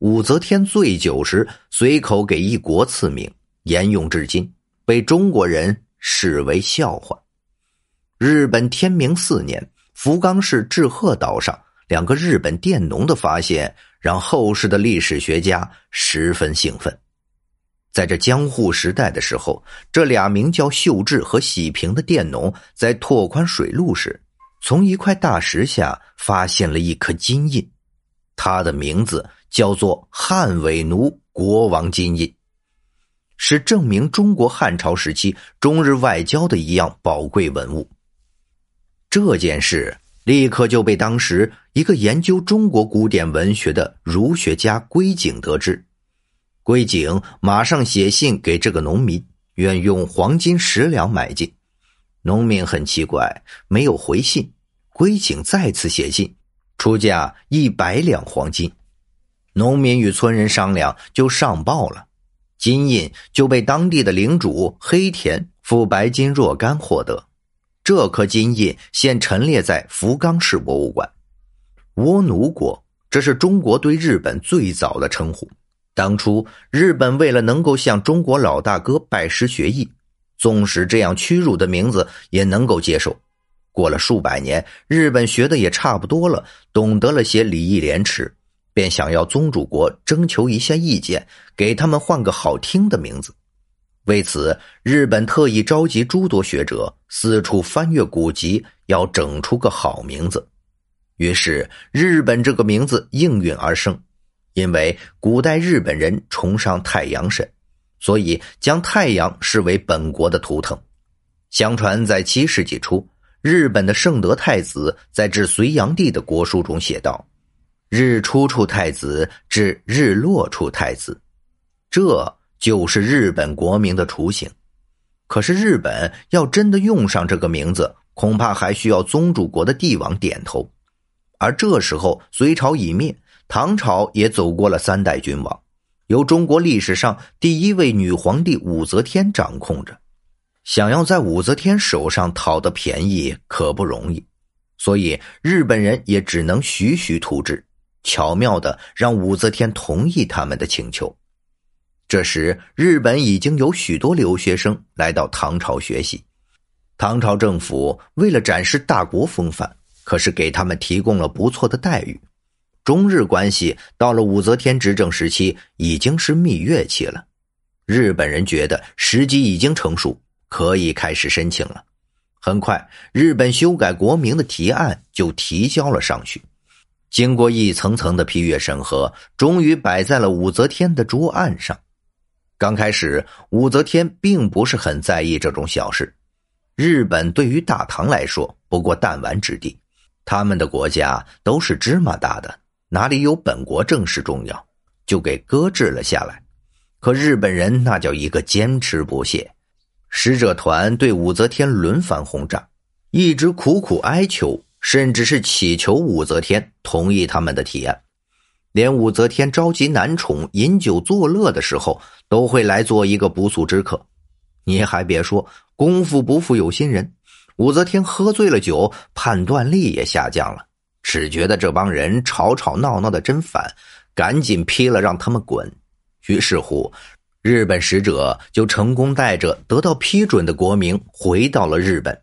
武则天醉酒时随口给一国赐名，沿用至今，被中国人视为笑话。日本天明四年，福冈市志贺岛上两个日本佃农的发现，让后世的历史学家十分兴奋。在这江户时代的时候，这俩名叫秀智和喜平的佃农在拓宽水路时，从一块大石下发现了一颗金印，它的名字。叫做汉伪奴国王金印，是证明中国汉朝时期中日外交的一样宝贵文物。这件事立刻就被当时一个研究中国古典文学的儒学家归景得知，归景马上写信给这个农民，愿用黄金十两买进。农民很奇怪，没有回信。归景再次写信，出价一百两黄金。农民与村人商量，就上报了，金印就被当地的领主黑田付白金若干获得。这颗金印现陈列在福冈市博物馆。倭奴国，这是中国对日本最早的称呼。当初日本为了能够向中国老大哥拜师学艺，纵使这样屈辱的名字也能够接受。过了数百年，日本学的也差不多了，懂得了些礼义廉耻。便想要宗主国征求一下意见，给他们换个好听的名字。为此，日本特意召集诸多学者四处翻阅古籍，要整出个好名字。于是，日本这个名字应运而生。因为古代日本人崇尚太阳神，所以将太阳视为本国的图腾。相传，在七世纪初，日本的圣德太子在致隋炀帝的国书中写道。日出处太子至日落处太子，这就是日本国名的雏形。可是日本要真的用上这个名字，恐怕还需要宗主国的帝王点头。而这时候，隋朝已灭，唐朝也走过了三代君王，由中国历史上第一位女皇帝武则天掌控着。想要在武则天手上讨得便宜，可不容易。所以日本人也只能徐徐图之。巧妙的让武则天同意他们的请求。这时，日本已经有许多留学生来到唐朝学习。唐朝政府为了展示大国风范，可是给他们提供了不错的待遇。中日关系到了武则天执政时期已经是蜜月期了。日本人觉得时机已经成熟，可以开始申请了。很快，日本修改国名的提案就提交了上去。经过一层层的批阅审核，终于摆在了武则天的桌案上。刚开始，武则天并不是很在意这种小事。日本对于大唐来说不过弹丸之地，他们的国家都是芝麻大的，哪里有本国政事重要，就给搁置了下来。可日本人那叫一个坚持不懈，使者团对武则天轮番轰炸，一直苦苦哀求。甚至是祈求武则天同意他们的提案，连武则天召集男宠饮酒作乐的时候，都会来做一个不速之客。你还别说，功夫不负有心人，武则天喝醉了酒，判断力也下降了，只觉得这帮人吵吵闹闹的真烦，赶紧批了让他们滚。于是乎，日本使者就成功带着得到批准的国名回到了日本。《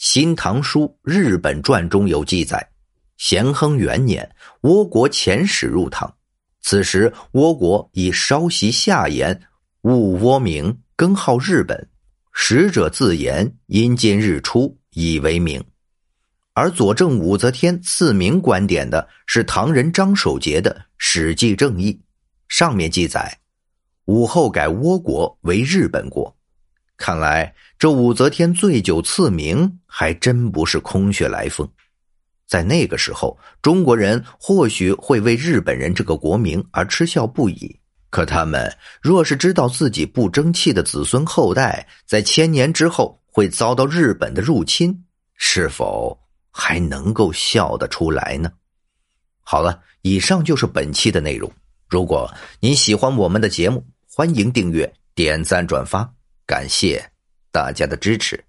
新唐书·日本传》中有记载：咸亨元年，倭国遣使入唐，此时倭国已稍息下言，勿倭名，更号日本。使者自言：因今日出，以为名。而佐证武则天赐名观点的是唐人张守节的《史记正义》，上面记载：武后改倭国为日本国。看来这武则天醉酒赐名，还真不是空穴来风。在那个时候，中国人或许会为日本人这个国名而嗤笑不已。可他们若是知道自己不争气的子孙后代，在千年之后会遭到日本的入侵，是否还能够笑得出来呢？好了，以上就是本期的内容。如果您喜欢我们的节目，欢迎订阅、点赞、转发。感谢大家的支持。